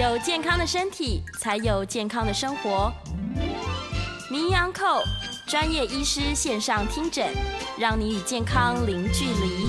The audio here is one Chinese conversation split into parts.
有健康的身体，才有健康的生活。名医昂寇专业医师线上听诊，让你与健康零距离。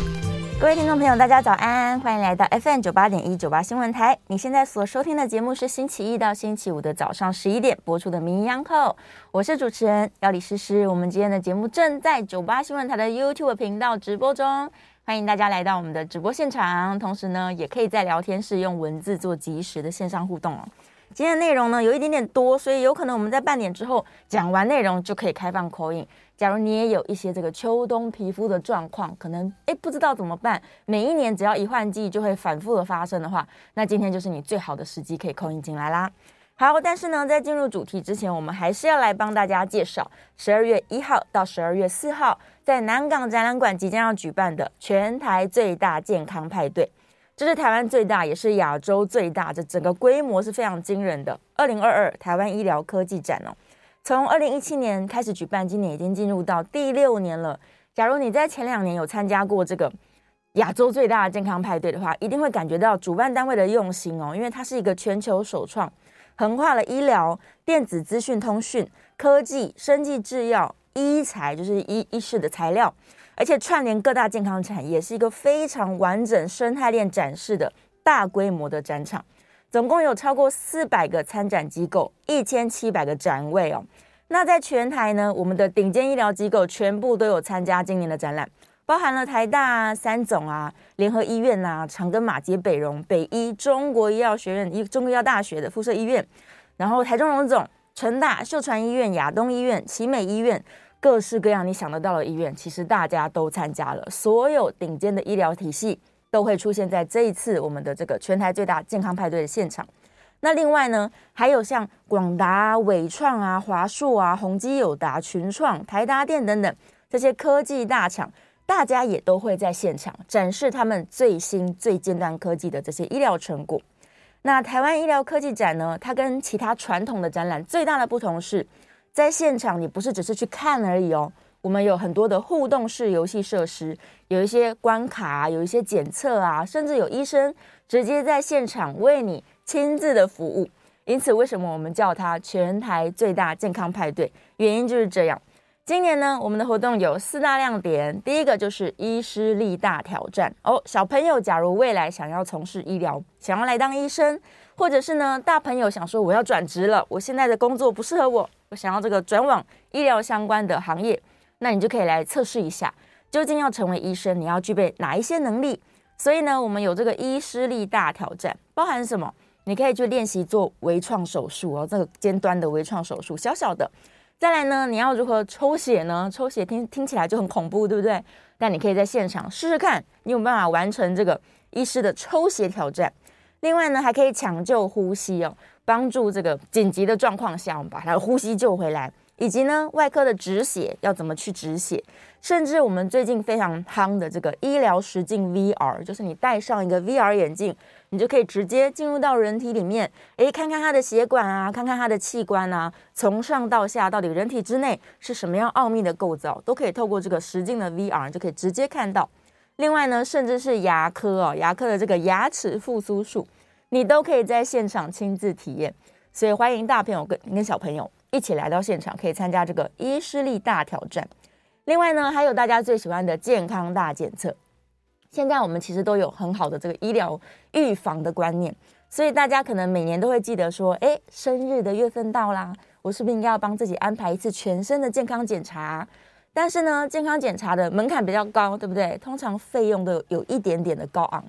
各位听众朋友，大家早安，欢迎来到 FM 九八点一九八新闻台。你现在所收听的节目是星期一到星期五的早上十一点播出的《名医央叩》，我是主持人要李诗诗。我们今天的节目正在九八新闻台的 YouTube 频道直播中，欢迎大家来到我们的直播现场。同时呢，也可以在聊天室用文字做及时的线上互动哦。今天的内容呢有一点点多，所以有可能我们在半点之后讲完内容就可以开放 call in。假如你也有一些这个秋冬皮肤的状况，可能诶不知道怎么办，每一年只要一换季就会反复的发生的话，那今天就是你最好的时机可以 call in 进来啦。好，但是呢，在进入主题之前，我们还是要来帮大家介绍十二月一号到十二月四号在南港展览馆即将要举办的全台最大健康派对，这是台湾最大，也是亚洲最大，这整个规模是非常惊人的二零二二台湾医疗科技展哦。从二零一七年开始举办，今年已经进入到第六年了。假如你在前两年有参加过这个亚洲最大的健康派对的话，一定会感觉到主办单位的用心哦，因为它是一个全球首创，横跨了医疗、电子资讯通讯、科技、生技制药、医材，就是医医事的材料，而且串联各大健康产业，是一个非常完整生态链展示的大规模的展场。总共有超过四百个参展机构，一千七百个展位哦。那在全台呢，我们的顶尖医疗机构全部都有参加今年的展览，包含了台大、啊三总啊、联合医院呐、长庚、马偕、北荣、北医、中国医药学院、医中国医药大学的附设医院，然后台中荣总、成大、秀传医院、亚东医院、奇美医院，各式各样你想得到的医院，其实大家都参加了，所有顶尖的医疗体系。都会出现在这一次我们的这个全台最大健康派对的现场。那另外呢，还有像广达、伟创啊、华硕啊、宏基友达、群创、台达电等等这些科技大厂，大家也都会在现场展示他们最新最尖端科技的这些医疗成果。那台湾医疗科技展呢，它跟其他传统的展览最大的不同是，在现场你不是只是去看而已哦。我们有很多的互动式游戏设施，有一些关卡啊，有一些检测啊，甚至有医生直接在现场为你亲自的服务。因此，为什么我们叫它全台最大健康派对？原因就是这样。今年呢，我们的活动有四大亮点，第一个就是医师力大挑战哦。小朋友，假如未来想要从事医疗，想要来当医生，或者是呢，大朋友想说我要转职了，我现在的工作不适合我，我想要这个转往医疗相关的行业。那你就可以来测试一下，究竟要成为医生，你要具备哪一些能力？所以呢，我们有这个医师力大挑战，包含什么？你可以去练习做微创手术哦，这个尖端的微创手术，小小的。再来呢，你要如何抽血呢？抽血听听起来就很恐怖，对不对？但你可以在现场试试看，你有没有办法完成这个医师的抽血挑战。另外呢，还可以抢救呼吸哦，帮助这个紧急的状况下，我们把他的呼吸救回来。以及呢，外科的止血要怎么去止血？甚至我们最近非常夯的这个医疗实境 VR，就是你戴上一个 VR 眼镜，你就可以直接进入到人体里面，诶，看看它的血管啊，看看它的器官啊，从上到下到底人体之内是什么样奥秘的构造，都可以透过这个实境的 VR 就可以直接看到。另外呢，甚至是牙科哦，牙科的这个牙齿复苏术，你都可以在现场亲自体验。所以欢迎大朋友跟跟小朋友。一起来到现场，可以参加这个医师力大挑战。另外呢，还有大家最喜欢的健康大检测。现在我们其实都有很好的这个医疗预防的观念，所以大家可能每年都会记得说，哎，生日的月份到啦，我是不是应该要帮自己安排一次全身的健康检查？但是呢，健康检查的门槛比较高，对不对？通常费用都有一点点的高昂。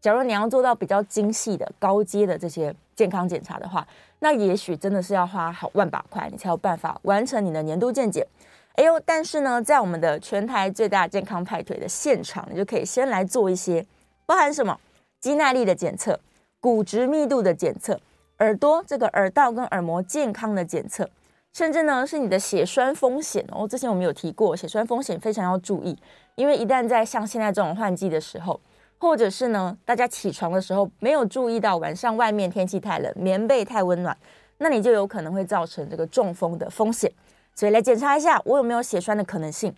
假如你要做到比较精细的高阶的这些健康检查的话，那也许真的是要花好万把块，你才有办法完成你的年度健检。哎呦，但是呢，在我们的全台最大健康派对的现场，你就可以先来做一些，包含什么肌耐力的检测、骨质密度的检测、耳朵这个耳道跟耳膜健康的检测，甚至呢是你的血栓风险哦。之前我们有提过，血栓风险非常要注意，因为一旦在像现在这种换季的时候。或者是呢，大家起床的时候没有注意到晚上外面天气太冷，棉被太温暖，那你就有可能会造成这个中风的风险。所以来检查一下我有没有血栓的可能性。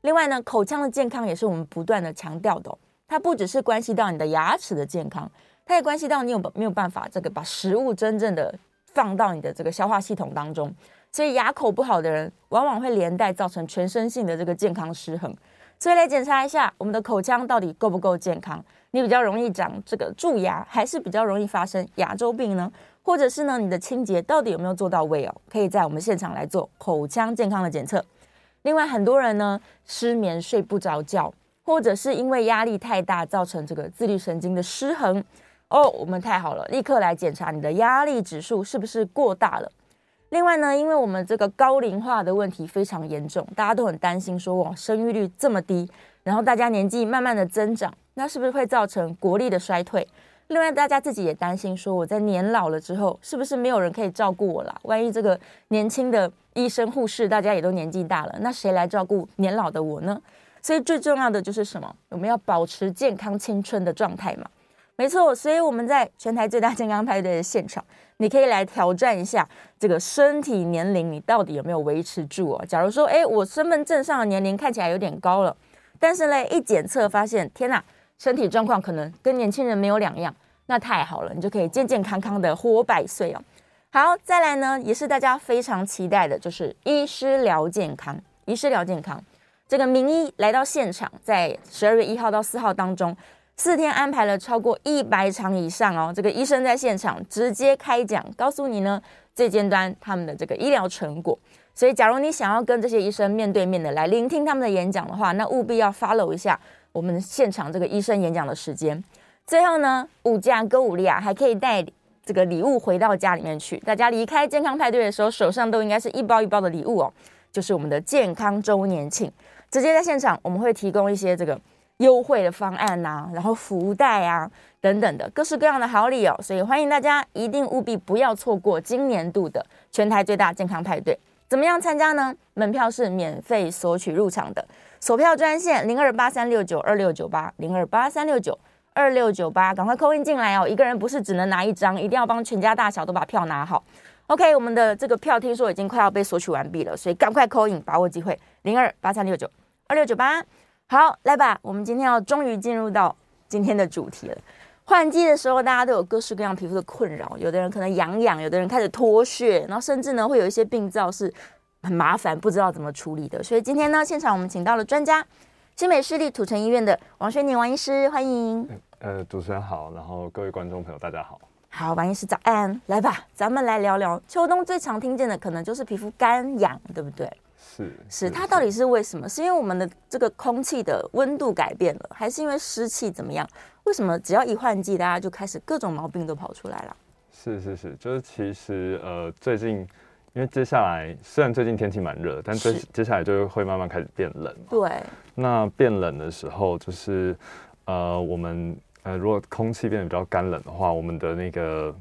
另外呢，口腔的健康也是我们不断的强调的，它不只是关系到你的牙齿的健康，它也关系到你有没有办法这个把食物真正的放到你的这个消化系统当中。所以牙口不好的人，往往会连带造成全身性的这个健康失衡。所以来检查一下我们的口腔到底够不够健康？你比较容易长这个蛀牙，还是比较容易发生牙周病呢？或者是呢，你的清洁到底有没有做到位哦？可以在我们现场来做口腔健康的检测。另外，很多人呢失眠睡不着觉，或者是因为压力太大造成这个自律神经的失衡哦。我们太好了，立刻来检查你的压力指数是不是过大了。另外呢，因为我们这个高龄化的问题非常严重，大家都很担心说，哇，生育率这么低，然后大家年纪慢慢的增长，那是不是会造成国力的衰退？另外，大家自己也担心说，我在年老了之后，是不是没有人可以照顾我了？万一这个年轻的医生护士，大家也都年纪大了，那谁来照顾年老的我呢？所以最重要的就是什么？我们要保持健康青春的状态嘛。没错，所以我们在全台最大健康派对的现场，你可以来挑战一下这个身体年龄，你到底有没有维持住哦？假如说，哎，我身份证上的年龄看起来有点高了，但是呢，一检测发现，天哪！身体状况可能跟年轻人没有两样，那太好了，你就可以健健康康的活百岁哦。好，再来呢，也是大家非常期待的，就是医师聊健康。医师聊健康，这个名医来到现场，在十二月一号到四号当中，四天安排了超过一百场以上哦。这个医生在现场直接开讲，告诉你呢最尖端他们的这个医疗成果。所以，假如你想要跟这些医生面对面的来聆听他们的演讲的话，那务必要 follow 一下。我们现场这个医生演讲的时间，最后呢，五加购物利亚还可以带这个礼物回到家里面去。大家离开健康派对的时候，手上都应该是一包一包的礼物哦，就是我们的健康周年庆。直接在现场，我们会提供一些这个优惠的方案呐、啊，然后福袋啊等等的各式各样的好礼哦。所以欢迎大家一定务必不要错过今年度的全台最大健康派对。怎么样参加呢？门票是免费索取入场的。索票专线零二八三六九二六九八零二八三六九二六九八，赶快扣印进来哦！一个人不是只能拿一张，一定要帮全家大小都把票拿好。OK，我们的这个票听说已经快要被索取完毕了，所以赶快扣印把握机会零二八三六九二六九八。好，来吧，我们今天要终于进入到今天的主题了。换季的时候，大家都有各式各样皮肤的困扰，有的人可能痒痒，有的人开始脱屑，然后甚至呢会有一些病灶是。很麻烦，不知道怎么处理的，所以今天呢，现场我们请到了专家，新美市立土城医院的王轩宁王医师，欢迎。呃，主持人好，然后各位观众朋友大家好。好，王医师早安，来吧，咱们来聊聊秋冬最常听见的可能就是皮肤干痒，对不对？是是，它到底是为什么？是因为我们的这个空气的温度改变了，还是因为湿气怎么样？为什么只要一换季，大家就开始各种毛病都跑出来了？是是是，就是其实呃最近。因为接下来虽然最近天气蛮热，但接接下来就会慢慢开始变冷。对。那变冷的时候，就是呃，我们呃，如果空气变得比较干冷的话，我们的那个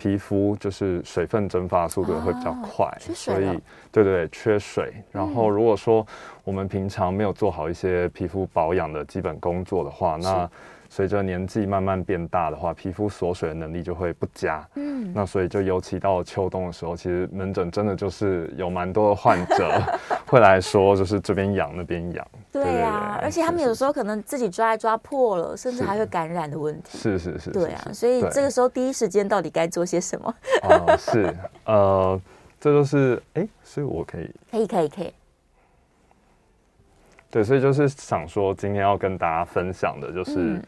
皮肤就是水分蒸发速度会比较快，啊、所以对对对，缺水。然后如果说我们平常没有做好一些皮肤保养的基本工作的话，那随着年纪慢慢变大的话，皮肤锁水的能力就会不佳。嗯，那所以就尤其到了秋冬的时候，其实门诊真的就是有蛮多的患者会来说，就是这边痒那边痒。对呀，而且他们有时候可能自己抓一抓破了，甚至还会感染的问题。是是是。对啊，所以这个时候第一时间到底该做些什么？哦，是呃，这就是哎，所以我可以可以可以可以。对，所以就是想说，今天要跟大家分享的就是。嗯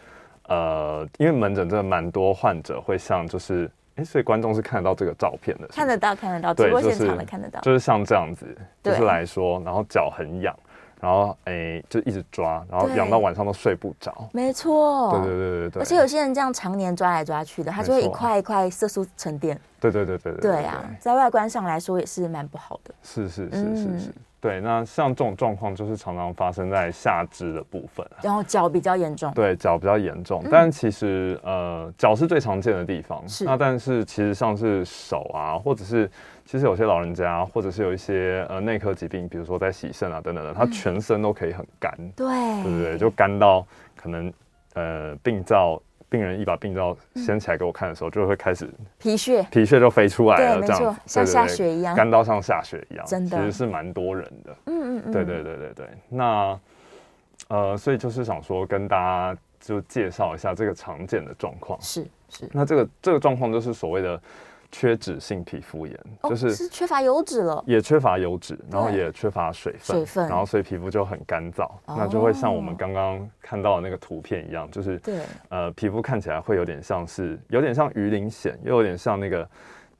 呃，因为门诊真的蛮多患者会像就是，哎，所以观众是看得到这个照片的，看得到，看得到，直播现场的看得到，就是像这样子，就是来说，然后脚很痒，然后哎，就一直抓，然后痒到晚上都睡不着，没错，对对对对对，而且有些人这样常年抓来抓去的，他就会一块一块色素沉淀，对对对对对，对啊，在外观上来说也是蛮不好的，是是是是是。对，那像这种状况就是常常发生在下肢的部分，然后脚比较严重。对，脚比较严重，嗯、但其实呃，脚是最常见的地方。是。那但是其实像是手啊，或者是其实有些老人家，或者是有一些呃内科疾病，比如说在洗肾啊等等的，他全身都可以很干。对、嗯。对不对？就干到可能呃病灶。病人一把病灶掀起来给我看的时候，就会开始皮屑，皮屑就飞出来了，这样像下雪一样，干到像下雪一样，真的，其实是蛮多人的。嗯嗯嗯，对对对对对。那呃，所以就是想说跟大家就介绍一下这个常见的状况。是是，那这个这个状况就是所谓的。缺脂性皮肤炎，哦、就是是缺乏油脂了，也缺乏油脂，然后也缺乏水分，水分，然后所以皮肤就很干燥，哦，那就会像我们刚刚看到的那个图片一样，就是对，呃，皮肤看起来会有点像是，有点像鱼鳞癣，又有点像那个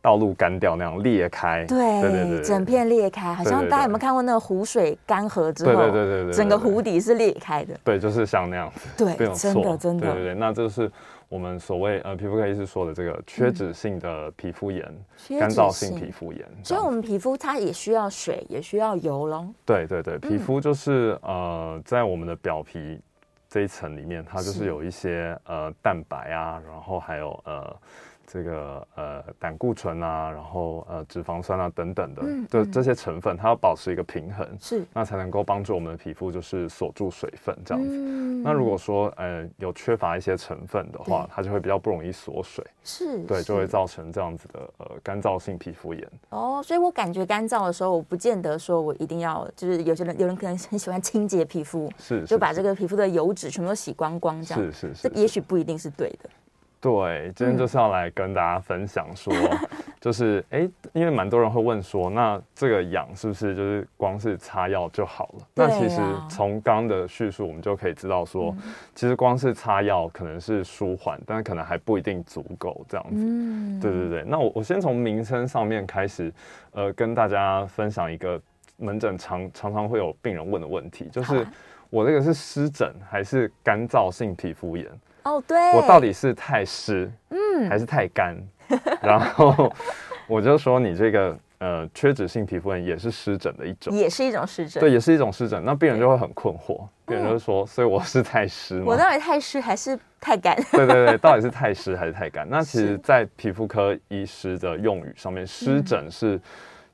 道路干掉那样裂开，对对对，对，整片裂开，好像大家有没有看过那个湖水干涸之后，对对对对对，整个湖底是裂开的，对，就是像那样子，对，真的真的，对对对，那就是。我们所谓呃皮肤科医师说的这个缺脂性的皮肤炎，嗯、干燥性皮肤炎，所以我们皮肤它也需要水，也需要油咯。对对对，皮肤就是、嗯、呃在我们的表皮这一层里面，它就是有一些呃蛋白啊，然后还有呃。这个呃胆固醇啊，然后呃脂肪酸啊等等的，嗯，这这些成分它要保持一个平衡，是，那才能够帮助我们的皮肤就是锁住水分这样子。嗯、那如果说呃有缺乏一些成分的话，它就会比较不容易锁水，是，对，就会造成这样子的呃干燥性皮肤炎。哦，所以我感觉干燥的时候，我不见得说我一定要，就是有些人有人可能很喜欢清洁皮肤，是，是，就把这个皮肤的油脂全部都洗光光这样，是是是，这也许不一定是对的。对，今天就是要来跟大家分享说，嗯、就是哎，因为蛮多人会问说，那这个痒是不是就是光是擦药就好了？那其实从刚刚的叙述，我们就可以知道说，嗯、其实光是擦药可能是舒缓，但是可能还不一定足够这样子。嗯，对对对。那我我先从名称上面开始，呃，跟大家分享一个门诊常常常会有病人问的问题，就是我这个是湿疹还是干燥性皮肤炎？哦、oh，对，我到底是太湿，嗯，还是太干？然后我就说你这个呃缺脂性皮肤炎也是湿疹的一种，也是一种湿疹，对，也是一种湿疹。那病人就会很困惑，病人就说，所以我是太湿吗？我到底太湿还是太干？对对对，到底是太湿还是太干？那其实，在皮肤科医师的用语上面，湿疹是、嗯、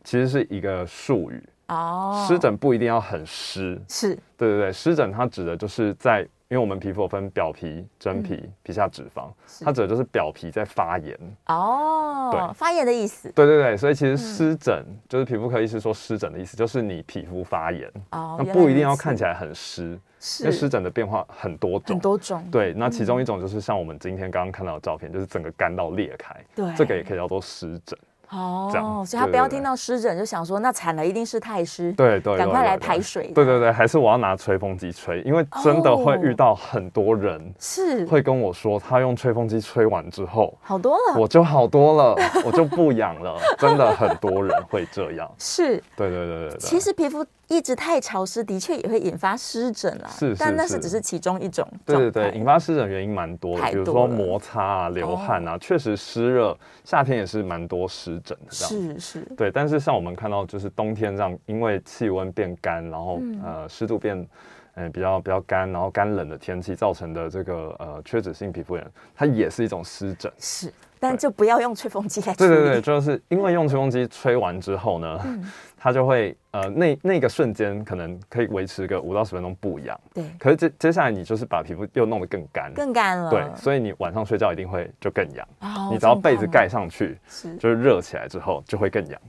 其实是一个术语哦，湿疹不一定要很湿，是对对对，湿疹它指的就是在。因为我们皮肤有分表皮、真皮、嗯、皮下脂肪，它指的就是表皮在发炎哦，对，发炎的意思。对对对，所以其实湿疹、嗯、就是皮肤科医师说湿疹的意思，就是你皮肤发炎哦，那不一定要看起来很湿，因为湿疹的变化很多种，很多种。对，那其中一种就是像我们今天刚刚看到的照片，就是整个干到裂开，对，这个也可以叫做湿疹。哦，所以他不要听到湿疹就想说，那惨了，一定是太湿，对对，赶快来排水。对对对，还是我要拿吹风机吹，因为真的会遇到很多人是会跟我说，他用吹风机吹完之后好多了，我就好多了，我就不痒了，真的很多人会这样。是，对对对对对。其实皮肤一直太潮湿，的确也会引发湿疹啦。是，但那是只是其中一种。对对对，引发湿疹原因蛮多的，比如说摩擦啊、流汗啊，确实湿热，夏天也是蛮多湿。疹的是是，对，但是像我们看到，就是冬天这样，因为气温变干，然后、嗯、呃湿度变，嗯比较比较干，然后干冷的天气造成的这个呃缺脂性皮肤炎，它也是一种湿疹。是。但就不要用吹风机来吹。对对对，就是因为用吹风机吹完之后呢，嗯、它就会呃那那个瞬间可能可以维持个五到十分钟不痒。对。可是接接下来你就是把皮肤又弄得更干。更干了。对，所以你晚上睡觉一定会就更痒。哦。你只要被子盖上去，是就是热起来之后就会更痒。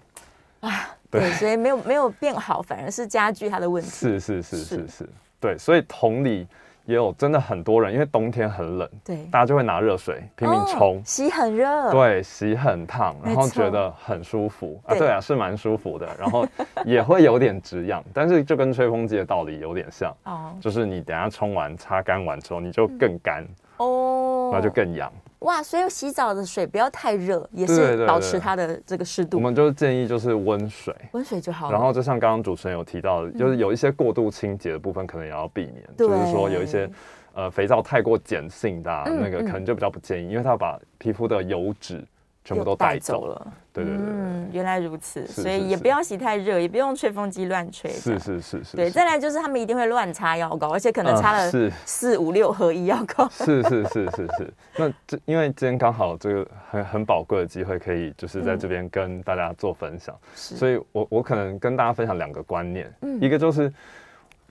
啊，对，所以没有没有变好，反而是加剧它的问题。是是是是是，是，对，所以同理。也有真的很多人，因为冬天很冷，对，大家就会拿热水拼命冲，哦，洗很热，对，洗很烫，然后觉得很舒服。啊，对。啊，是蛮舒服的，然后 也会有点止痒，但是就跟吹风机的道理有点像，哦，就是你等下冲完擦干完之后，你就更干，嗯，哦，那就更痒。哇，所以洗澡的水不要太热，也是保持它的这个湿度。我们就建议就是温水，温水就好了。然后就像刚刚主持人有提到的，就是有一些过度清洁的部分，可能也要避免。就是说有一些呃肥皂太过碱性的那个，可能就比较不建议，因为它把皮肤的油脂。全部都带走了，对对对，嗯，原来如此，所以也不要洗太热，也不用吹风机乱吹，是是是是，对，再来就是他们一定会乱擦药膏，而且可能擦了四五六合一药膏，是是是是是，那这因为今天刚好这个很很宝贵的机会，可以就是在这边跟大家做分享，所以我我可能跟大家分享两个观念，一个就是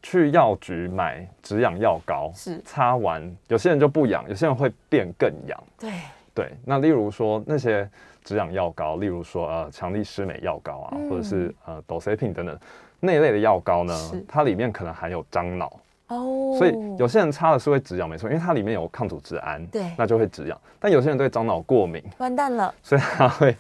去药局买止痒药膏，是。擦完有些人就不痒，有些人会变更痒，对。对，那例如说那些止痒药膏，例如说呃强力湿美药膏啊，嗯、或者是呃 Docepin 等等那一类的药膏呢，它里面可能含有樟脑哦，所以有些人擦了是会止痒，没错，因为它里面有抗组织胺，对，那就会止痒。但有些人对樟脑过敏，完蛋了，所以它会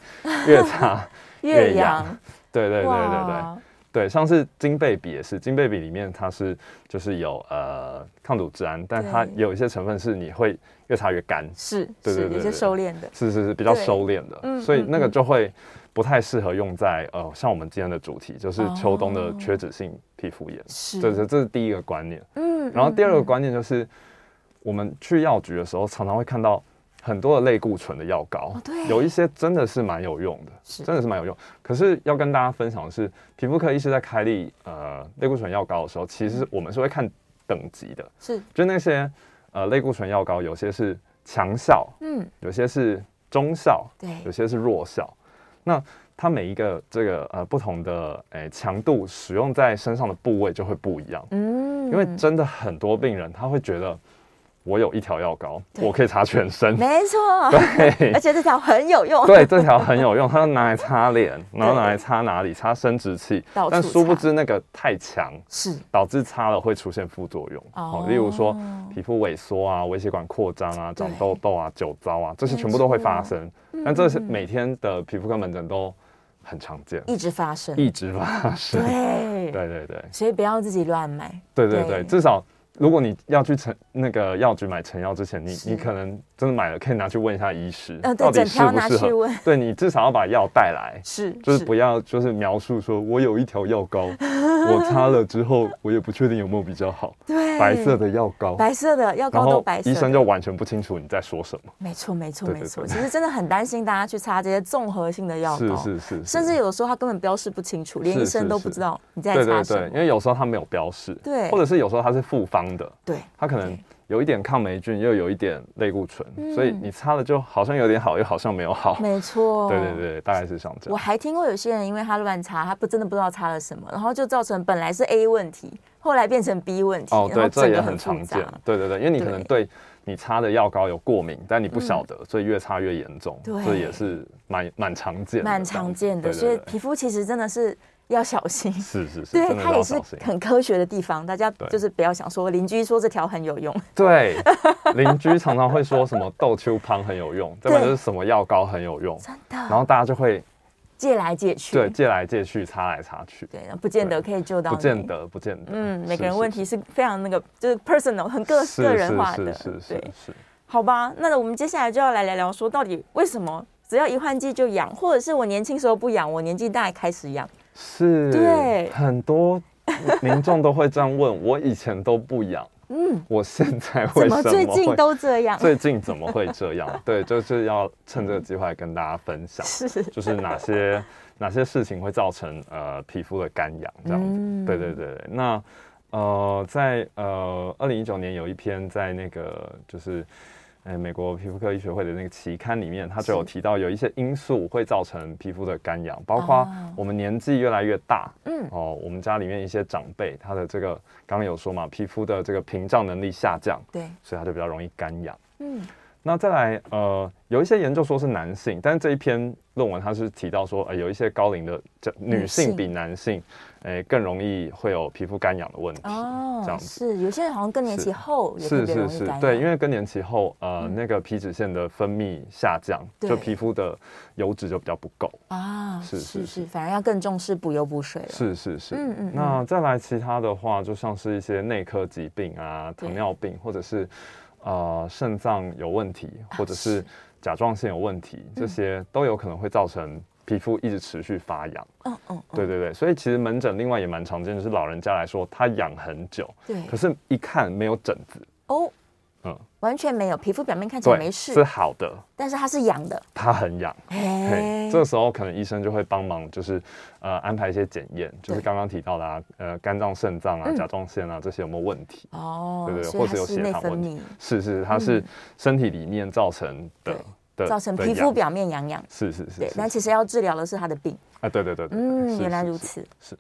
越擦 越痒。对对对对对对，像是金贝比也是，金贝比里面它是就是有呃抗组织胺，但它有一些成分是你会越擦越干，是，对对对，有些收敛的，是是是比较收敛的，嗯，所以那个就会。不太适合用在呃，像我们今天的主题就是秋冬的缺脂性皮肤炎，是，这是这是第一个观念。嗯，然后第二个观念就是，我们去药局的时候，常常会看到很多的类固醇的药膏，对，有一些真的是蛮有用的，真的是蛮有用。可是要跟大家分享的是，皮肤科医师在开立呃类固醇药膏的时候，其实我们是会看等级的，是，就那些呃类固醇药膏，有些是强效，嗯，有些是中效，对，有些是弱效。那它每一个这个呃不同的诶强度使用在身上的部位就会不一样，嗯，因为真的很多病人他会觉得。我有一条药膏，我可以擦全身，没错，对，而且这条很有用，对，这条很有用，它拿来擦脸，然后拿来擦哪里，擦生殖器，但殊不知那个太强，是。导致擦了会出现副作用，哦，例如说皮肤萎缩啊、微血管扩张啊、长痘痘啊、酒糟啊，这些全部都会发生，但这是每天的皮肤科门诊都很常见，一直发生，一直发生，对，对对对，所以不要自己乱买，对对。对，至少。如果你要去成那个药局买成药之前，你你可能真的买了，可以拿去问一下医师，呃到底适不适合。对，你至少要把药带来，是，就是不要就是描述说我有一条药膏，我擦了之后我也不确定有没有比较好。对，白色的药膏，白色的药膏都白色，医生就完全不清楚你在说什么。没错，没错，没错。其实真的很担心大家去擦这些综合性的药膏，是是是，甚至有的时候他根本标示不清楚，连医生都不知道你在擦什么。对对对，因为有时候他没有标示，对，或者是有时候他是复方的，对，他可能有一点抗霉菌，又有一点类固醇，所以你擦了就好像有点好，又好像没有好。没错，对对对，大概是像这样。我还听过有些人因为他乱擦，他不真的不知道擦了什么，然后就造成本来是 A 问题，后来变成 B 问题。哦，对，这也很常见。对对对，因为你可能对你擦的药膏有过敏，但你不晓得，所以越擦越严重。对，这也是蛮蛮常见的。蛮常见的，所以皮肤其实真的是。要小心，是是是，对，它也是很科学的地方，大家就是不要想说邻居说这条很有用，对，邻居常常会说什么豆秋汤很有用，对，就是什么药膏很有用，真的，然后大家就会借来借去，对，借来借去，擦来擦去，对，不见得可以救到，不见得，不见得，嗯，每个人问题是非常那个就是 personal 很个个人化的，是是是，好吧，那我们接下来就要来聊聊说到底为什么只要一换季就痒，或者是我年轻时候不痒，我年纪大开始痒。是，对，很多民众都会这样问我，以前都不痒，嗯，我现在为什么最近都这样？最近怎么会这样？对，就是要趁这个机会跟大家分享，是，就是哪些哪些事情会造成呃皮肤的干痒这样子？嗯、对对对对，那呃在呃二零一九年有一篇在那个就是。哎，美国皮肤科医学会的那个期刊里面，它就有提到有一些因素会造成皮肤的干痒，包括我们年纪越来越大，嗯，哦，我们家里面一些长辈，他的这个刚刚有说嘛，皮肤的这个屏障能力下降，对，所以他就比较容易干痒，嗯。那再来，呃，有一些研究说是男性，但是这一篇论文它是提到说，呃，有一些高龄的女性比男性，哎，更容易会有皮肤干痒的问题。哦，这样子是有些人好像更年期后也是是是，对，因为更年期后，呃，那个皮脂腺的分泌下降，就皮肤的油脂就比较不够啊。是是是，反而要更重视补油补水了。是是是，嗯嗯。那再来其他的话，就像是一些内科疾病啊，糖尿病或者是。呃，肾脏有问题，或者是甲状腺有问题，这些都有可能会造成皮肤一直持续发痒。嗯嗯，对对对，所以其实门诊另外也蛮常见，就是老人家来说，他痒很久，对，可是一看没有疹子。哦。嗯，完全没有，皮肤表面看起来没事，是好的，但是它是痒的，它很痒。哎，这个时候可能医生就会帮忙，就是呃安排一些检验，就是刚刚提到的啊，呃肝脏、肾脏啊、甲状腺啊这些有没有问题？哦，对对，或者有血糖问题？是是，它是身体里面造成的的，造成皮肤表面痒痒。是是是，对，但其实要治疗的是他的病。啊，对对对，嗯，原来如此。是。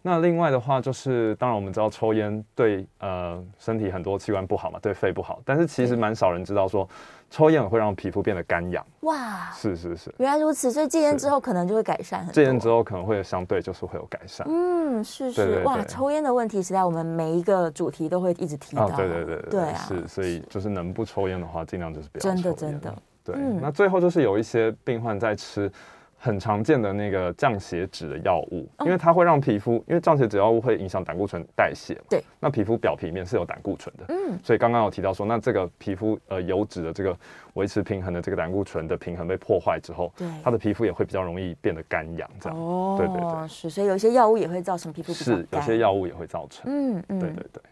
那另外的话就是，当然我们知道抽烟对呃身体很多器官不好嘛，对肺不好。但是其实蛮少人知道说，抽烟也会让皮肤变得干痒。哇，是是是，原来如此。所以戒烟之后可能就会改善很多。戒烟之后可能会相对就是会有改善。嗯，是是。哇，抽烟的问题，实在我们每一个主题都会一直提到。哦、对对对对，对啊。是，所以就是能不抽烟的话，尽量就是不要抽。真的真的。对、嗯，那最后就是有一些病患在吃。很常见的那个降血脂的药物，因为它会让皮肤，因为降血脂药物会影响胆固醇代谢。对，那皮肤表皮面是有胆固醇的。嗯，所以刚刚有提到说，那这个皮肤呃油脂的这个维持平衡的这个胆固醇的平衡被破坏之后，对，它的皮肤也会比较容易变得干痒。这样哦，对对对，是，所以有一些药物也会造成皮肤是，有些药物也会造成。嗯嗯，对对对。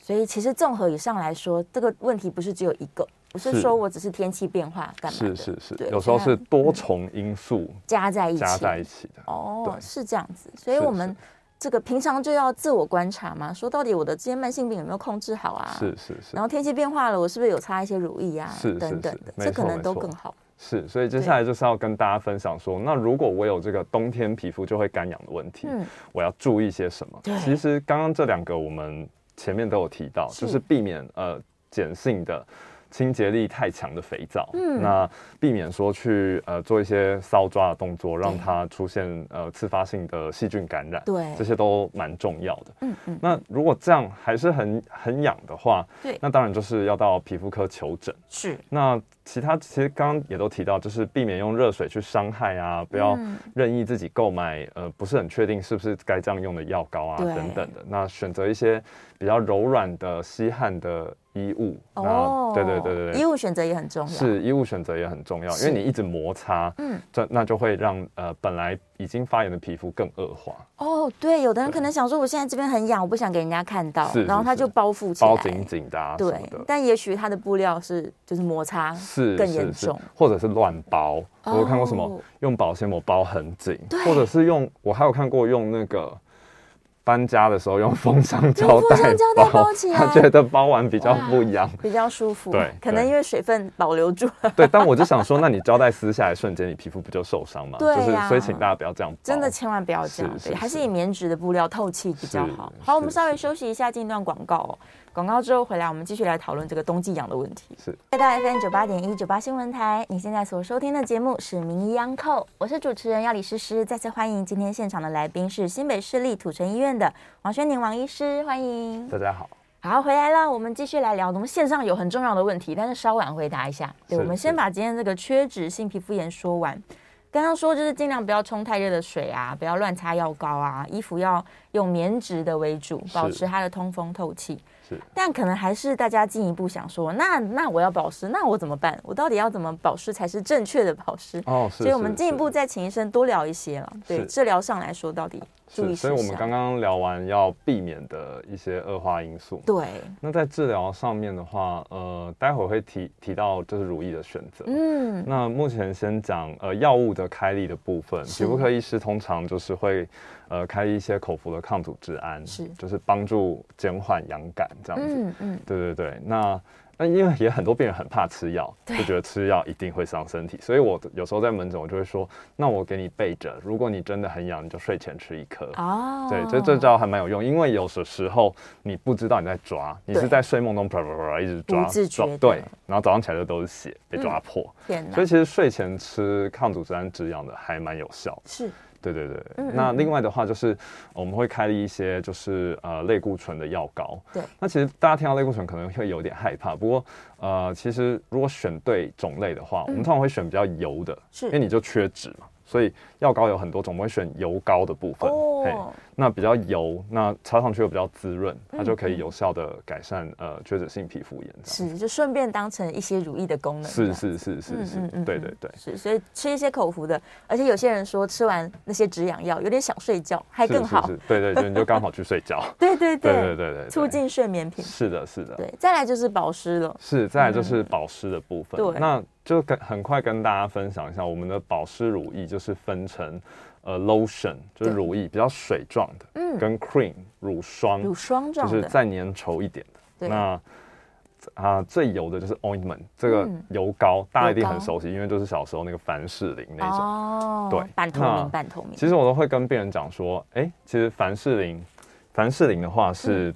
所以其实综合以上来说，这个问题不是只有一个。不是说我只是天气变化干嘛？是是是，有时候是多重因素加在一起加在一起的。哦，是这样子，所以我们这个平常就要自我观察嘛，说到底我的这些慢性病有没有控制好啊？是是是。然后天气变化了，我是不是有擦一些乳液啊？是等等的，这可能都更好。是，所以接下来就是要跟大家分享说，那如果我有这个冬天皮肤就会干痒的问题，嗯，我要注意些什么？其实刚刚这两个我们前面都有提到，就是避免呃碱性的。清洁力太强的肥皂，嗯，那避免说去呃做一些搔抓的动作，让它出现呃次发性的细菌感染，对，这些都蛮重要的。嗯嗯。那如果这样还是很很痒的话，对，那当然就是要到皮肤科求诊。是。那其他其实刚刚也都提到，就是避免用热水去伤害啊，不要任意自己购买呃不是很确定是不是该这样用的药膏啊等等的。那选择一些比较柔软的吸汗的。衣物。哦，对对对对对，衣物选择也很重要，是衣物选择也很重要，因为你一直摩擦，嗯，这那就会让呃本来已经发炎的皮肤更恶化。哦，对，有的人可能想说，我现在这边很痒，我不想给人家看到，然后他就包覆起来，包紧紧的，对。但也许他的布料是就是摩擦是更严重，或者是乱包。我有看过什么用保鲜膜包很紧，或者是用我还有看过用那个。搬家的时候用封箱 胶带包起来，他觉得包完比较不一样，比较舒服。对，可能因为水分保留住了。对，但我就想说，那你胶带撕下来瞬间，你皮肤不就受伤吗？就是，所以请大家不要这样，真的千万不要这样，对，还是以棉质的布料透气比较好。好，我们稍微休息一下，进一段广告。广告之后回来，我们继续来讨论这个冬季养的问题。是，来到 FM 九八点一九八新闻台，你现在所收听的节目是《名医央叩》，我是主持人要李诗诗。再次欢迎今天现场的来宾是新北市立土城医院的王宣宁王医师，欢迎。大家好，好，回来了，我们继续来聊。我们线上有很重要的问题，但是稍晚回答一下。对，我们先把今天这个缺脂性皮肤炎说完。刚刚说就是尽量不要冲太热的水啊，不要乱擦药膏啊，衣服要用棉质的为主，保持它的通风透气。但可能还是大家进一步想说，那那我要保湿，那我怎么办？我到底要怎么保湿才是正确的保湿？哦，是。所以我们进一步再请医生多聊一些了。对，治疗上来说，到底注意。所以我们刚刚聊完要避免的一些恶化因素。对。那在治疗上面的话，呃，待会儿会提提到就是乳液的选择。嗯。那目前先讲呃药物的开立的部分，皮肤科医师通常就是会。呃，开一些口服的抗组织胺，是，就是帮助减缓痒感这样子。嗯嗯，对对对。那那因为也很多病人很怕吃药，就觉得吃药一定会伤身体，所以我有时候在门诊我就会说，那我给你备着，如果你真的很痒，你就睡前吃一颗。哦，对，这这招还蛮有用，因为有的时候你不知道你在抓，你是在睡梦中啪啪啪一直抓，抓，对，然后早上起来就都是血被抓破。所以其实睡前吃抗组织胺止痒的还蛮有效。是。对对对，嗯嗯，那另外的话就是我们会开一些就是呃类固醇的药膏。对，那其实大家听到类固醇可能会有点害怕，不过呃其实如果选对种类的话，嗯，我们通常会选比较油的，是，因为你就缺脂嘛。所以药膏有很多种，我们会选油膏的部分。哦，那比较油，那擦上去又比较滋润，它就可以有效的改善呃缺脂性皮肤炎。是，就顺便当成一些乳液的功能。是是是是是，对对对。是，所以吃一些口服的，而且有些人说吃完那些止痒药有点想睡觉，还更好。对对对，你就刚好去睡觉。对对对对对对，促进睡眠品质。是的，是的。对，再来就是保湿了。是，再来就是保湿的部分。对，那。就跟很快跟大家分享一下，我们的保湿乳液就是分成，呃，lotion 就是乳液比较水状的，嗯，跟 cream 乳霜，乳霜状就是再粘稠一点的。那啊，最油的就是 ointment 这个油膏，大家一定很熟悉，因为就是小时候那个凡士林那种。哦。对，半透明，半透明。其实我都会跟病人讲说，哎，其实凡士林，凡士林的话是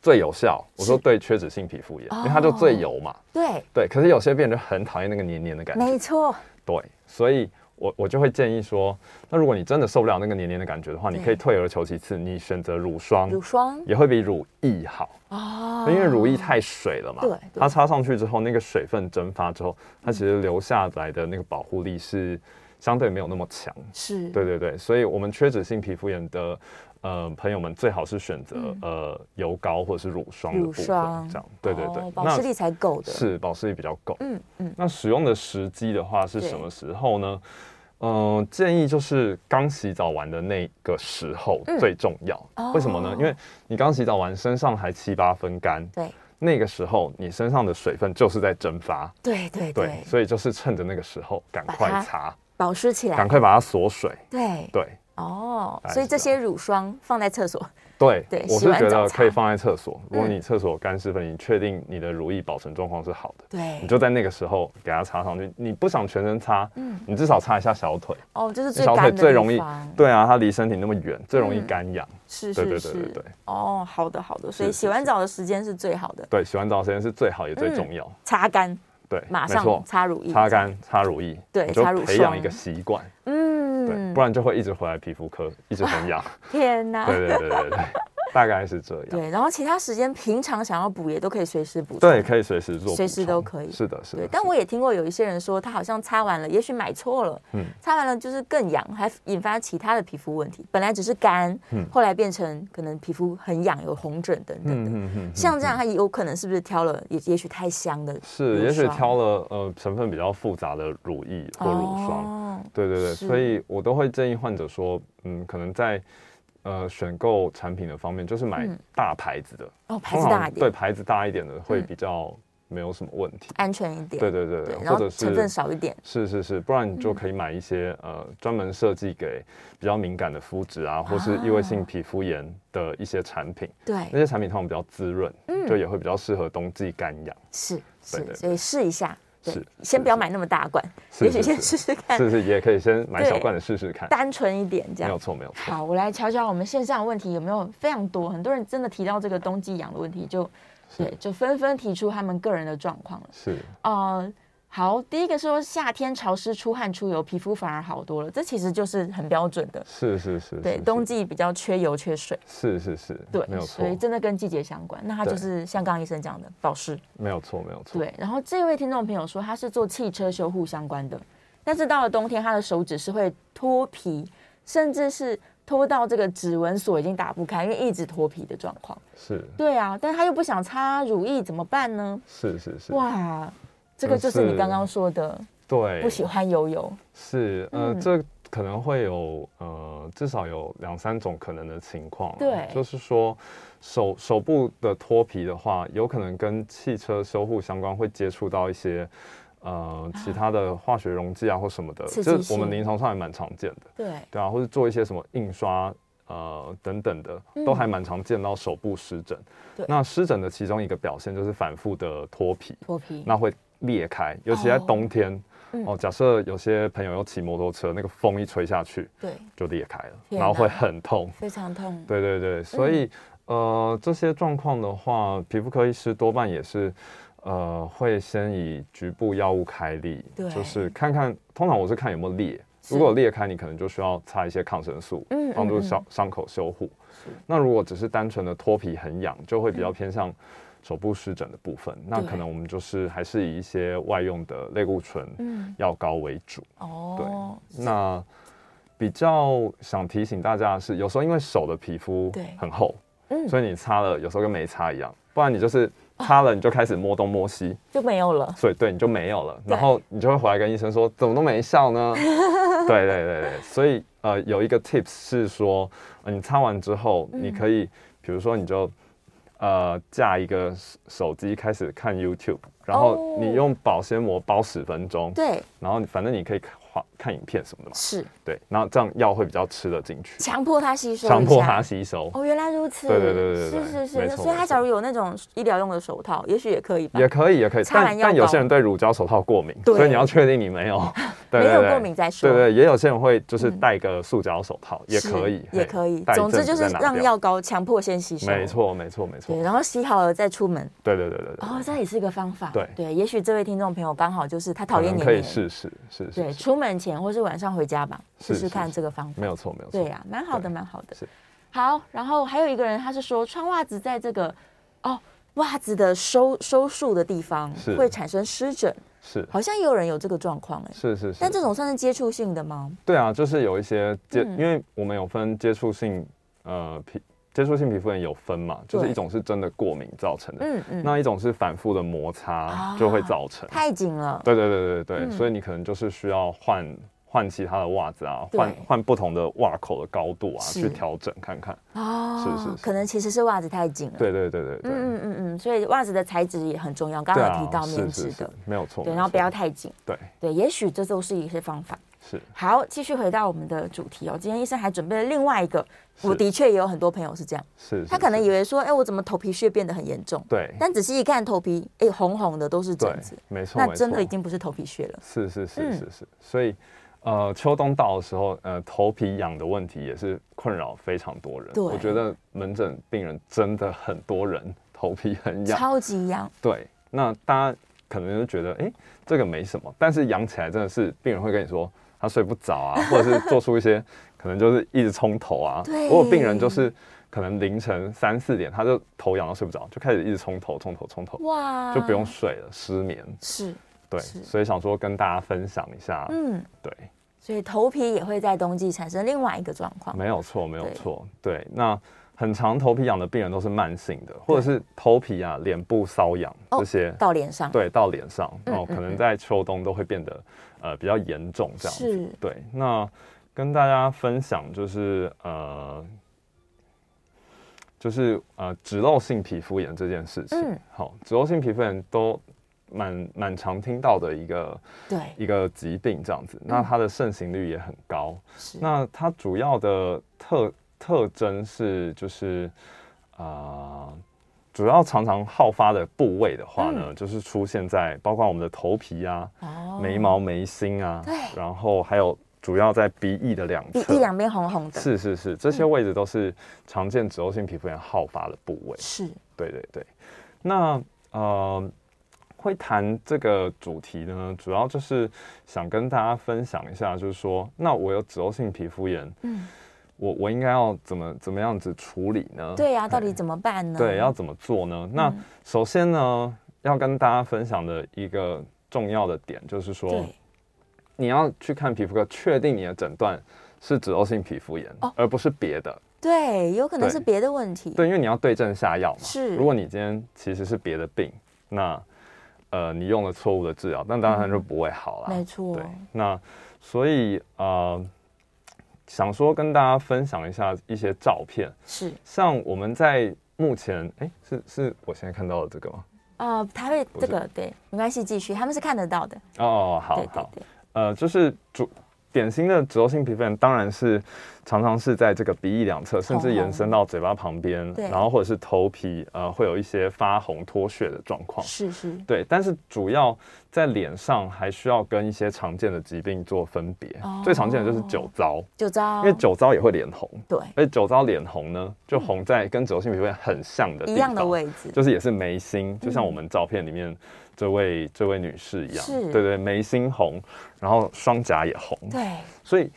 最有效。我说对缺脂性皮肤炎，因为它就最油嘛。对。对，可是有些病人就很讨厌那个黏黏的感觉。没错。对，所以。我我就会建议说，那如果你真的受不了那个黏黏的感觉的话，你可以退而求其次，你选择乳霜，乳霜也会比乳液好啊，因为乳液太水了嘛，对，它擦上去之后，那个水分蒸发之后，它其实留下来的那个保护力是相对没有那么强，是。对对对，所以我们缺脂性皮肤炎的。呃，朋友们最好是选择、嗯、呃油膏或者是乳霜的部分，这样对对对，保湿力才够的，是保湿力比较够。嗯嗯，那使用的时机的话是什么时候呢？嗯、呃，建议就是刚洗澡完的那个时候最重要。嗯、为什么呢？哦、因为你刚洗澡完，身上还七八分干，对，那个时候你身上的水分就是在蒸发，对对对，对，所以就是趁着那个时候赶快擦，保湿起来，赶快把它锁水，对。对。哦，所以这些乳霜放在厕所，对对，我是觉得可以放在厕所。如果你厕所干湿分，你确定你的乳液保存状况是好的，对，你就在那个时候给它擦上去。你不想全身擦，嗯，你至少擦一下小腿。哦，就是小腿最容易，对啊，它离身体那么远，最容易干痒。是是是，对。哦，好的好的，所以洗完澡的时间是最好的。对，洗完澡的时间是最好也最重要。擦干，对，马上擦乳液，擦干擦乳液，对，擦乳霜，培养一个习惯，嗯。对，不然就会一直回来皮肤科，一直很痒。天哪！对对对对对，大概是这样。对，然后其他时间平常想要补也都可以随时补。对，可以随时做，随时都可以。是的，是的。对，但我也听过有一些人说，他好像擦完了，也许买错了，嗯，擦完了就是更痒，还引发其他的皮肤问题。本来只是干，嗯，后来变成可能皮肤很痒，有红疹等等的。嗯嗯。像这样，他有可能是不是挑了也也许太香的？是，也许挑了呃成分比较复杂的乳液或乳霜。对对对，所以我都会建议患者说，嗯，可能在呃选购产品的方面，就是买大牌子的哦，牌子大一点，对，牌子大一点的会比较没有什么问题，安全一点。对对对，或者是成分少一点，是是是，不然你就可以买一些呃专门设计给比较敏感的肤质啊，或是异位性皮肤炎的一些产品。对，那些产品通常比较滋润，嗯，就也会比较适合冬季干痒。是是，所以试一下。是，先不要买那么大罐，也许先试试看。是是，也可以先买小罐的试试看，单纯一点这样。没有错，没有错。好，我来瞧瞧我们线上的问题有没有非常多，很多人真的提到这个冬季痒的问题，就对，就纷纷提出他们个人的状况了。是，呃。好，第一个说夏天潮湿出汗出油，皮肤反而好多了，这其实就是很标准的。是是是，对，冬季比较缺油缺水。是是是，对，没有错。所以真的跟季节相关，那它就是像刚刚医生讲的保湿。没有错，没有错。对，然后这位听众朋友说他是做汽车修护相关的，但是到了冬天他的手指是会脱皮，甚至是脱到这个指纹锁已经打不开，因为一直脱皮的状况。是。对啊，但他又不想擦乳液，怎么办呢？是是是。哇。这个就是你刚刚说的，对，不喜欢油油。是，呃，嗯、这可能会有，呃，至少有两三种可能的情况。对，就是说手手部的脱皮的话，有可能跟汽车修护相关，会接触到一些呃其他的化学溶剂啊或什么的，这我们临床上也蛮常见的。对，对啊，或者做一些什么印刷呃等等的，都还蛮常见到手部湿疹。那湿疹的其中一个表现就是反复的脱皮，脱皮，那会。裂开，尤其在冬天哦。假设有些朋友要骑摩托车，那个风一吹下去，对，就裂开了，然后会很痛，非常痛。对对对，所以、嗯、呃，这些状况的话，皮肤科医师多半也是呃，会先以局部药物开立，对就是看看，通常我是看有没有裂，如果裂开，你可能就需要擦一些抗生素，嗯，帮助伤伤口修护。那如果只是单纯的脱皮很痒，就会比较偏向。手部湿疹的部分，那可能我们就是还是以一些外用的类固醇药膏为主。哦，对，那比较想提醒大家的是，有时候因为手的皮肤很厚，嗯，所以你擦了有时候跟没擦一样，不然你就是擦了你就开始摸东摸西就没有了，所以对你就没有了，然后你就会回来跟医生说怎么都没效呢？对对对对，所以呃有一个 tips 是说，你擦完之后你可以，比如说你就。呃，架一个手机开始看 YouTube，然后你用保鲜膜包十分钟，对，然后反正你可以画看影片什么的嘛。是，对，然后这样药会比较吃得进去，强迫他吸收，强迫他吸收。哦，原来如此。对对对对对，是是是。所以他假如有那种医疗用的手套，也许也可以吧。也可以，也可以。但但有些人对乳胶手套过敏，所以你要确定你没有。没有过敏再说。对对，也有些人会就是戴个塑胶手套，也可以，也可以。总之就是让药膏强迫先吸收。没错，没错，没错。对，然后洗好了再出门。对对对对对。哦，这也是一个方法。对对，也许这位听众朋友刚好就是他讨厌黏黏，可以试试，试试。对，出门前或是晚上回家吧，试试看这个方法。没有错，没有错。对呀，蛮好的，蛮好的。好，然后还有一个人，他是说穿袜子在这个哦袜子的收收束的地方会产生湿疹。是，好像也有人有这个状况哎，是是是，但这种算是接触性的吗？对啊，就是有一些接，因为我们有分接触性呃皮接触性皮肤炎有分嘛，就是一种是真的过敏造成的，嗯嗯，那一种是反复的摩擦就会造成，太紧了，对对对对对，所以你可能就是需要换。换其他的袜子啊，换换不同的袜口的高度啊，去调整看看。哦，是是，可能其实是袜子太紧了。对对对对对。嗯嗯嗯，所以袜子的材质也很重要。刚刚有提到棉质的，没有错。对，然后不要太紧。对对，也许这都是一些方法。是。好，继续回到我们的主题哦。今天医生还准备了另外一个，我的确也有很多朋友是这样。是。他可能以为说，哎，我怎么头皮屑变得很严重？对。但仔细一看，头皮哎红红的都是疹子。没错。那真的已经不是头皮屑了。是是是是是，所以。呃，秋冬到的时候，呃，头皮痒的问题也是困扰非常多人。对，我觉得门诊病人真的很多人头皮很痒，超级痒。对，那大家可能就觉得，哎、欸，这个没什么，但是痒起来真的是病人会跟你说，他睡不着啊，或者是做出一些可能就是一直冲头啊。对，我有病人就是可能凌晨三四点，他就头痒到睡不着，就开始一直冲头、冲头、冲头，哇，就不用睡了，失眠。是，对，所以想说跟大家分享一下，嗯，对。所以头皮也会在冬季产生另外一个状况。没有错，没有错。对，那很常头皮痒的病人都是慢性的，或者是头皮啊、脸部瘙痒这些到脸上，对，到脸上，然后可能在秋冬都会变得呃比较严重这样子。对，那跟大家分享就是呃，就是呃脂漏性皮肤炎这件事情。嗯。好，脂漏性皮肤炎都。蛮蛮常听到的一个对一个疾病这样子，那它的盛行率也很高。是，那它主要的特特征是就是啊、呃，主要常常好发的部位的话呢，嗯、就是出现在包括我们的头皮啊、哦、眉毛、眉心啊，对，然后还有主要在鼻翼的两侧，鼻翼两边红红的，是是是，这些位置都是常见脂漏性皮肤炎好发的部位。是，对对对。那呃。会谈这个主题呢，主要就是想跟大家分享一下，就是说，那我有脂漏性皮肤炎，嗯，我我应该要怎么怎么样子处理呢？对呀、啊，到底怎么办呢？对，要怎么做呢？嗯、那首先呢，要跟大家分享的一个重要的点就是说，你要去看皮肤科，确定你的诊断是脂漏性皮肤炎，哦、而不是别的。对，有可能是别的问题。对，因为你要对症下药嘛。是，如果你今天其实是别的病，那呃，你用了错误的治疗，那当然就不会好了。没错。对，那所以呃，想说跟大家分享一下一些照片。是。像我们在目前，哎，是是我现在看到的这个吗？哦，他会这个对，没关系，继续，他们是看得到的。哦，好好。呃，就是主。典型的脂漏性皮肤炎当然是常常是在这个鼻翼两侧，甚至延伸到嘴巴旁边，然后或者是头皮呃会有一些发红脱屑的状况，是是，对。但是主要在脸上还需要跟一些常见的疾病做分别，最常见的就是酒糟，酒糟，因为酒糟也会脸红，对。而且酒糟脸红呢，就红在跟脂漏性皮肤炎很像的一样的位置，就是也是眉心，就像我们照片里面。这位这位女士一样，是。对对，眉心红，然后双颊也红，对，所以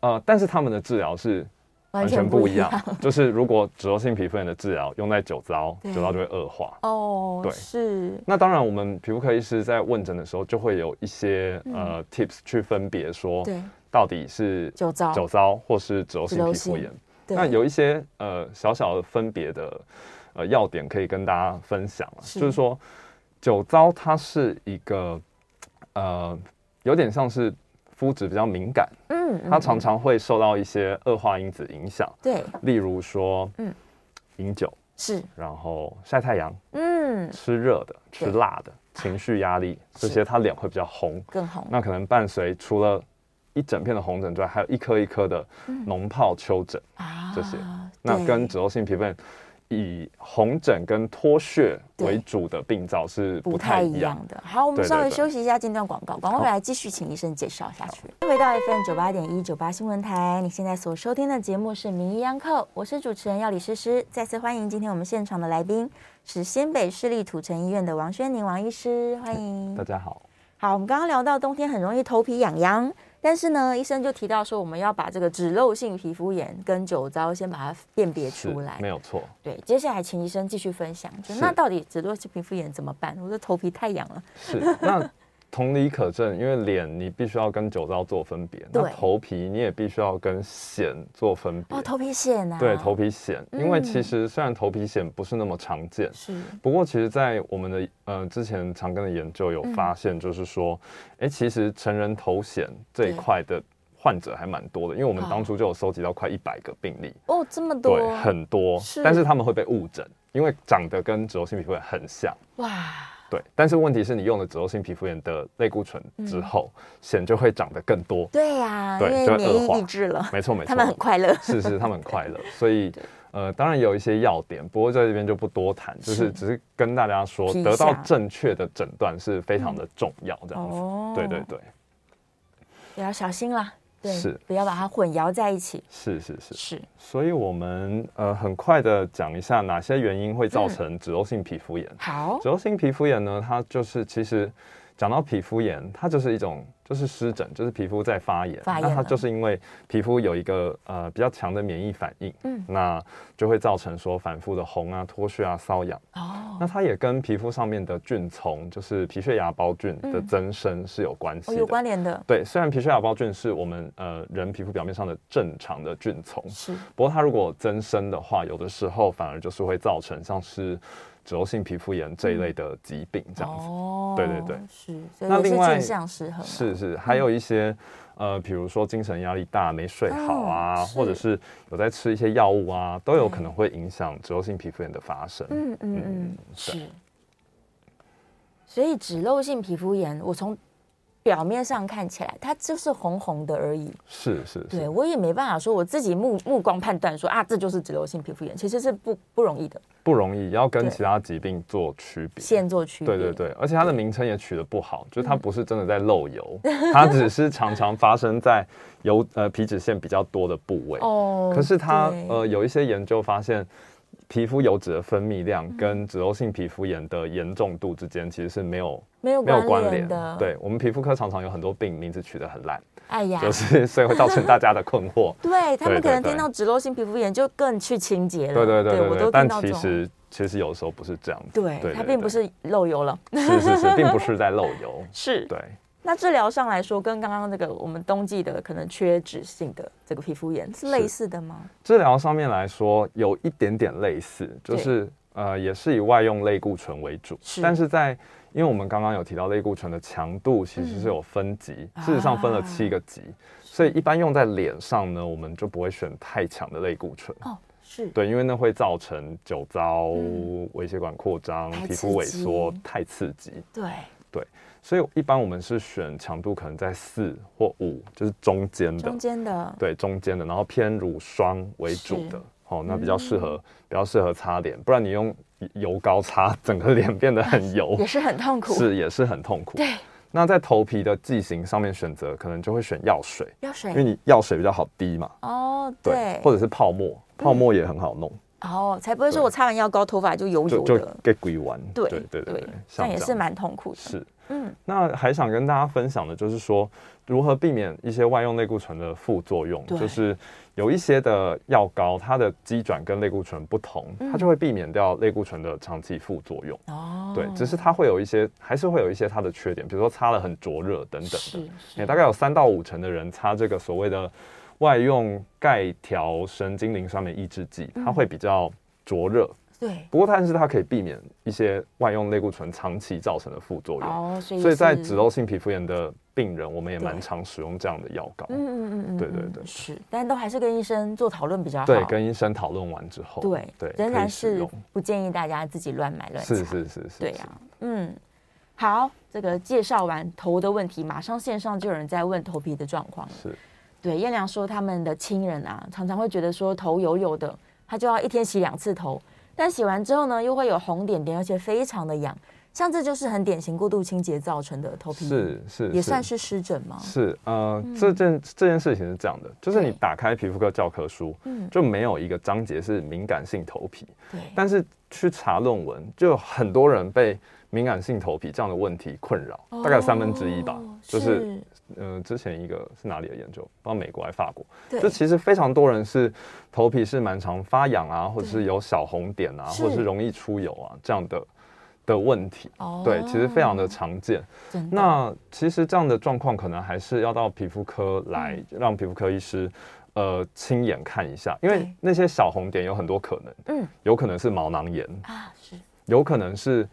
呃，但是他们的治疗是完全不一样，就是如果脂漏性皮肤炎的治疗用在酒糟，对。酒糟就会恶化。哦，对，是。那当然，我们皮肤科医师在问诊的时候就会有一些、嗯、呃 tips 去分别说，对，到底是酒糟。酒糟或是脂漏性皮肤炎，那有一些呃小小的分别的呃要点可以跟大家分享是。就是说。酒糟它是一个，呃，有点像是肤质比较敏感，嗯，它常常会受到一些恶化因子影响，对，例如说，嗯，饮酒是，然后晒太阳，嗯，吃热的、吃辣的，情绪压力这些，它脸会比较红，更红。那可能伴随除了一整片的红疹之外，还有一颗一颗的脓泡丘疹啊，这些，那跟脂漏性皮肤炎。以红疹跟脱屑为主的病灶是不太一样的。好，我们稍微休息一下，进段广告，广告回来继续请医生介绍下去。回到 FM 九八点一九八新闻台，你现在所收听的节目是《名医央叩》，我是主持人药理诗诗。再次欢迎今天我们现场的来宾是新北市立土城医院的王轩宁王医师，欢迎。大家好。好，我们刚刚聊到冬天很容易头皮痒痒。但是呢，医生就提到说，我们要把这个脂漏性皮肤炎跟酒糟先把它辨别出来，没有错。对，接下来请医生继续分享，就那到底脂漏性皮肤炎怎么办？我的头皮太痒了。是那。同理可证，因为脸你必须要跟酒糟做分别，那头皮你也必须要跟癬做分别。哦，头皮癬啊？对，头皮癬，因为其实虽然头皮癣不是那么常见，是、嗯，不过其实，在我们的呃之前长庚的研究有发现，就是说，哎、嗯，其实成人头癬这一块的患者还蛮多的，因为我们当初就有收集到快一百个病例。哦，这么多？对，很多，但是他们会被误诊，因为长得跟脂漏性皮肤炎很像。哇。对，但是问题是你用了脂漏性皮肤炎的类固醇之后，癣、嗯、就会长得更多。对呀、啊，对，因为免疫抑制了。没错没错，他们很快乐。是是，他们很快乐。所以呃，当然有一些要点，不过在这边就不多谈，就是只是跟大家说，得到正确的诊断是非常的重要，这样子。哦、对对对，也要小心啦。是，不要把它混淆在一起。是是是是，所以我们呃很快的讲一下哪些原因会造成脂漏性皮肤炎。好，脂漏性皮肤炎呢，它就是其实讲到皮肤炎，它就是一种。就是湿疹，就是皮肤在发炎，发炎，那它就是因为皮肤有一个呃比较强的免疫反应，嗯，那就会造成说反复的红啊、脱屑啊、瘙痒。哦，那它也跟皮肤上面的菌丛，就是皮屑芽孢菌的增生是有关系的，嗯哦，有关联的。对，虽然皮屑芽孢菌是我们呃人皮肤表面上的正常的菌丛，是，不过它如果增生的话，有的时候反而就是会造成像是。脂漏性皮肤炎这一类的疾病，这样子，哦，对对对，是。那另外，是是，还有一些，呃，比如说精神压力大、没睡好啊，或者是有在吃一些药物啊，都有可能会影响脂漏性皮肤炎的发生。嗯嗯嗯，是。所以脂漏性皮肤炎，我从表面上看起来，它就是红红的而已。是是，对我也没办法说我自己目目光判断说啊，这就是脂流性皮肤炎，其实是不不容易的。不容易，要跟其他疾病做区别，先做区别。对对对，而且它的名称也取得不好，就是它不是真的在漏油，它只是常常发生在油呃皮脂腺比较多的部位。哦，可是它呃有一些研究发现，皮肤油脂的分泌量跟脂漏性皮肤炎的严重度之间其实是没有没有没有关联的。对，我们皮肤科常常有很多病名字取得很烂。哎呀，就是所以会造成大家的困惑。对，他们可能听到脂漏性皮肤炎就更去清洁了。对对对，我都听到。但其实其实有时候不是这样子。对，它并不是漏油了。是是是，并不是在漏油。是。对。那治疗上来说，跟刚刚那个我们冬季的可能缺脂性的这个皮肤炎是类似的吗？治疗上面来说，有一点点类似，就是呃，也是以外用类固醇为主，但是在。因为我们刚刚有提到类固醇的强度其实是有分级，嗯、事实上分了七个级，啊、所以一般用在脸上呢，我们就不会选太强的类固醇。哦，是对，因为那会造成酒糟、嗯、微血管扩张、皮肤萎缩，太刺激。对对，所以一般我们是选强度可能在四或五，就是中间的。中间的。对，中间的，然后偏乳霜为主的。哦，那比较适合，嗯、比较适合擦脸，不然你用油膏擦，整个脸变得很油，也是很痛苦。是，也是很痛苦。对。那在头皮的剂型上面选择，可能就会选药水，药水，因为你药水比较好滴嘛。哦，对。对或者是泡沫，泡沫也很好弄。嗯、哦，才不会说我擦完药膏，头发就油油的，就给鬼玩。对对对对，那也是蛮痛苦的。是。嗯，那还想跟大家分享的就是说，如何避免一些外用类固醇的副作用。就是有一些的药膏，它的基转跟类固醇不同，它就会避免掉类固醇的长期副作用。哦，对，只是它会有一些，还是会有一些它的缺点，比如说擦了很灼热等等的。也大概有三到五成的人擦这个所谓的外用钙调神经磷酸酶抑制剂，它会比较灼热。对，不过但是它可以避免一些外用类固醇长期造成的副作用。哦，所以所以在脂漏性皮肤炎的病人，我们也蛮常使用这样的药膏。嗯嗯嗯嗯，对对对，是，但都还是跟医生做讨论比较好。对，跟医生讨论完之后，对对，仍然是不建议大家自己乱买乱擦。是是是是，对呀，嗯。好，这个介绍完头的问题，马上线上就有人在问头皮的状况。是，对，燕良说他们的亲人啊，常常会觉得说头油油的，他就要一天洗两次头，但洗完之后呢，又会有红点点，而且非常的痒。像这就是很典型过度清洁造成的头皮，是是，也算是湿疹吗？是呃，嗯、这件这件事情是这样的，就是你打开皮肤科教科书，嗯，就没有一个章节是敏感性头皮，对。但是去查论文，就很多人被敏感性头皮这样的问题困扰，哦、大概三分之一吧。就是呃，之前一个是哪里的研究？不知道美国还是法国？对。就其实非常多人是头皮是蛮常发痒啊，或者是有小红点啊，或者是容易出油啊这样的。的问题，哦对，其实非常的常见。那其实这样的状况可能还是要到皮肤科来，让皮肤科医师呃亲眼看一下，因为那些小红点有很多可能，嗯，有可能是毛囊炎啊，是，有可能是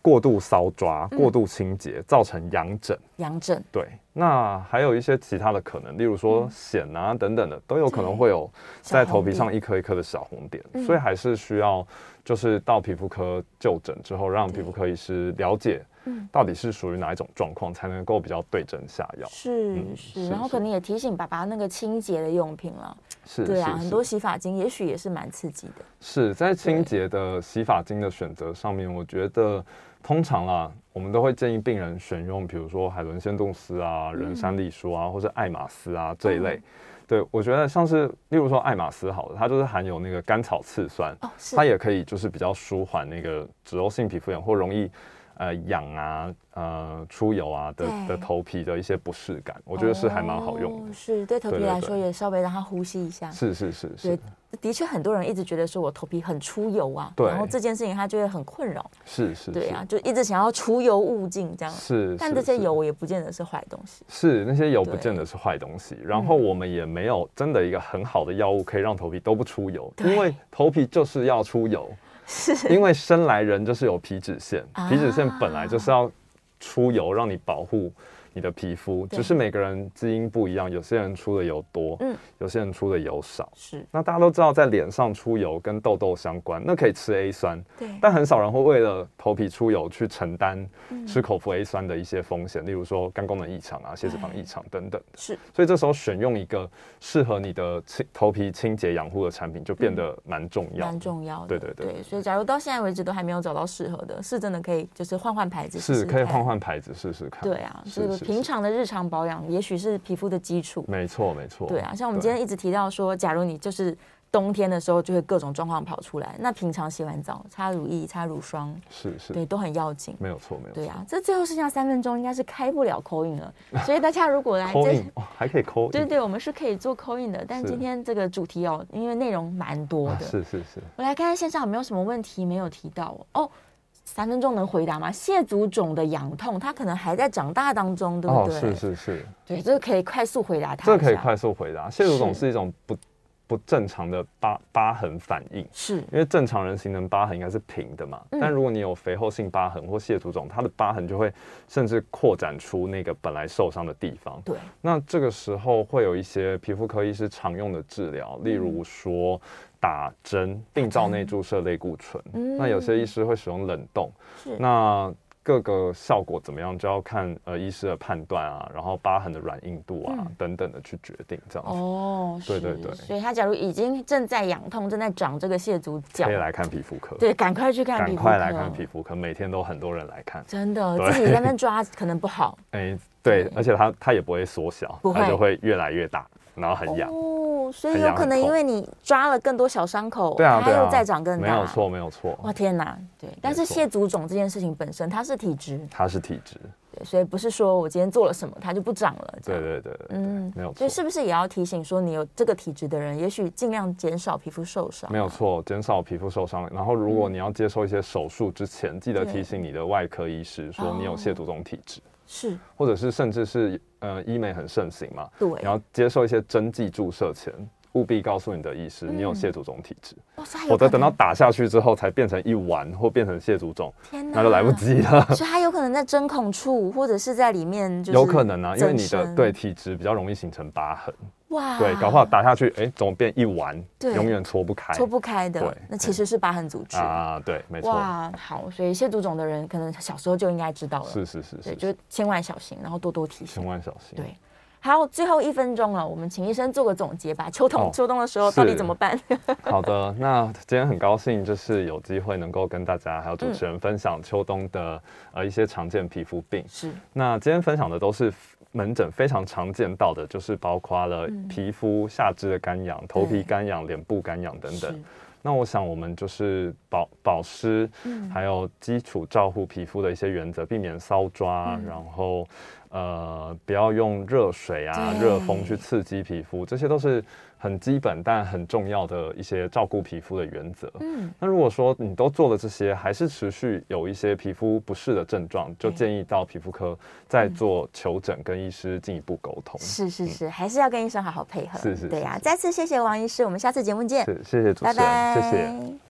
过度搔抓、过度清洁造成痒疹，痒疹，对。那还有一些其他的可能，例如说癣啊等等的，都有可能会有在头皮上一颗一颗的小红点，所以还是需要。就是到皮肤科就诊之后，让皮肤科医师了解，到底是属于哪一种状况，才能够比较对症下药。是是，然后可能也提醒爸爸那个清洁的用品了。是，对啊，很多洗发精也许也是蛮刺激的。是在清洁的洗发精的选择上面，我觉得通常啊，我们都会建议病人选用，比如说海伦仙度丝啊、人参丽舒啊，或者艾玛丝啊这一类。对，我觉得像是，例如说艾玛丝好了，它就是含有那个甘草次酸，哦、它也可以就是比较舒缓那个脂漏性皮肤炎或容易呃痒啊。呃，出油啊的的头皮的一些不适感，我觉得是还蛮好用的。是对头皮来说，也稍微让它呼吸一下。是是是是。对，的确很多人一直觉得说我头皮很出油啊，然后这件事情他就会很困扰。是是。对啊，就一直想要除油雾尽这样。是。但这些油也不见得是坏东西。是那些油不见得是坏东西，然后我们也没有真的一个很好的药物可以让头皮都不出油，因为头皮就是要出油，是因为生来人就是有皮脂腺，皮脂腺本来就是要。出油让你保护你的皮肤，只是每个人基因不一样，有些人出的油多，嗯，有些人出的油少。是，那大家都知道，在脸上出油跟痘痘相关，那可以吃 A 酸，对，但很少人会为了头皮出油去承担吃口服 A 酸的一些风险，例如说肝功能异常啊、血脂肪异常等等的。是，所以这时候选用一个适合你的清头皮清洁养护的产品就变得蛮重要，蛮重要的。对对对，所以假如到现在为止都还没有找到适合的，是真的可以就是换换牌子，是可以换换牌子试试看。对啊，是。平常的日常保养，也许是皮肤的基础。没错，没错。对啊，像我们今天一直提到说，假如你就是冬天的时候就会各种状况跑出来，那平常洗完澡擦乳液、擦乳霜，是是，对，都很要紧。没有错，没有错。对啊，这最后剩下三分钟，应该是开不了 call in 了。所以大家如果来，这还可以 call。对对，我们是可以做 call in 的。但今天这个主题哦，因为内容蛮多的。是是是。我来看看线上有没有什么问题没有提到哦。三分钟能回答吗？蟹足肿的痒痛，它可能还在长大当中，对不对？哦，是是是，对，这个可以快速回答它。这个可以快速回答。蟹足肿是一种不不正常的疤疤痕反应，是。因为正常人形成疤痕应该是平的嘛，嗯、但如果你有肥厚性疤痕或蟹足肿，它的疤痕就会甚至扩展出那个本来受伤的地方。对，那这个时候会有一些皮肤科医师常用的治疗，例如说。打针病灶内注射类固醇，嗯、那有些医师会使用冷冻，是。那各个效果怎么样就要看呃医师的判断啊，然后疤痕的软硬度啊、嗯、等等的去决定这样子。哦，对对对，所以他假如已经正在痒痛，正在长这个蟹足脚，可以来看皮肤科。对，赶快去看皮肤科。赶快来看皮肤科，每天都很多人来看。真的，自己在那 抓可能不好。哎，对，对而且它它也不会缩小，会它就会越来越大，然后很痒。哦所以有可能因为你抓了更多小伤口，对啊，它又再长更大，没有错，没有错。哇天哪，对，但是蟹足肿这件事情本身它是体质，它是体质，对，所以不是说我今天做了什么它就不长了，对对对，嗯，没有错。所以是不是也要提醒说，你有这个体质的人，也许尽量减少皮肤受伤？没有错，减少皮肤受伤。然后如果你要接受一些手术之前，记得提醒你的外科医师说你有蟹足肿体质。是，或者是甚至是呃医美很盛行嘛，对，你要接受一些针剂注射前，务必告诉你的医师你有蟹足肿体质，否则等到打下去之后才变成一丸或变成蟹足肿，那就来不及了。所以它有可能在针孔处或者是在里面，有可能啊，因为你的对体质比较容易形成疤痕。哇，对，搞不好打下去，哎，怎么变一丸？对，永远搓不开，搓不开的。对，那其实是疤痕组织啊，对，没错。哇，好，所以蟹足肿的人可能小时候就应该知道了，是是是，对，就千万小心，然后多多提醒，千万小心。对，好，最后一分钟了，我们请医生做个总结吧。秋冬秋冬的时候到底怎么办？好的，那今天很高兴，就是有机会能够跟大家还有主持人分享秋冬的呃一些常见皮肤病。是，那今天分享的都是。门诊非常常见到的，就是包括了皮肤、下肢的干痒、嗯、头皮干痒、脸部干痒等等。那我想，我们就是保保湿，嗯、还有基础照护皮肤的一些原则，避免搔抓，嗯、然后呃，不要用热水啊、热风去刺激皮肤，这些都是。很基本但很重要的一些照顾皮肤的原则。嗯，那如果说你都做了这些，还是持续有一些皮肤不适的症状，就建议到皮肤科再做求诊，跟医师进一步沟通。是是是，还是要跟医生好好配合。是是，对呀。再次谢谢王医师，我们下次节目见。是，谢谢主持人，拜拜谢谢。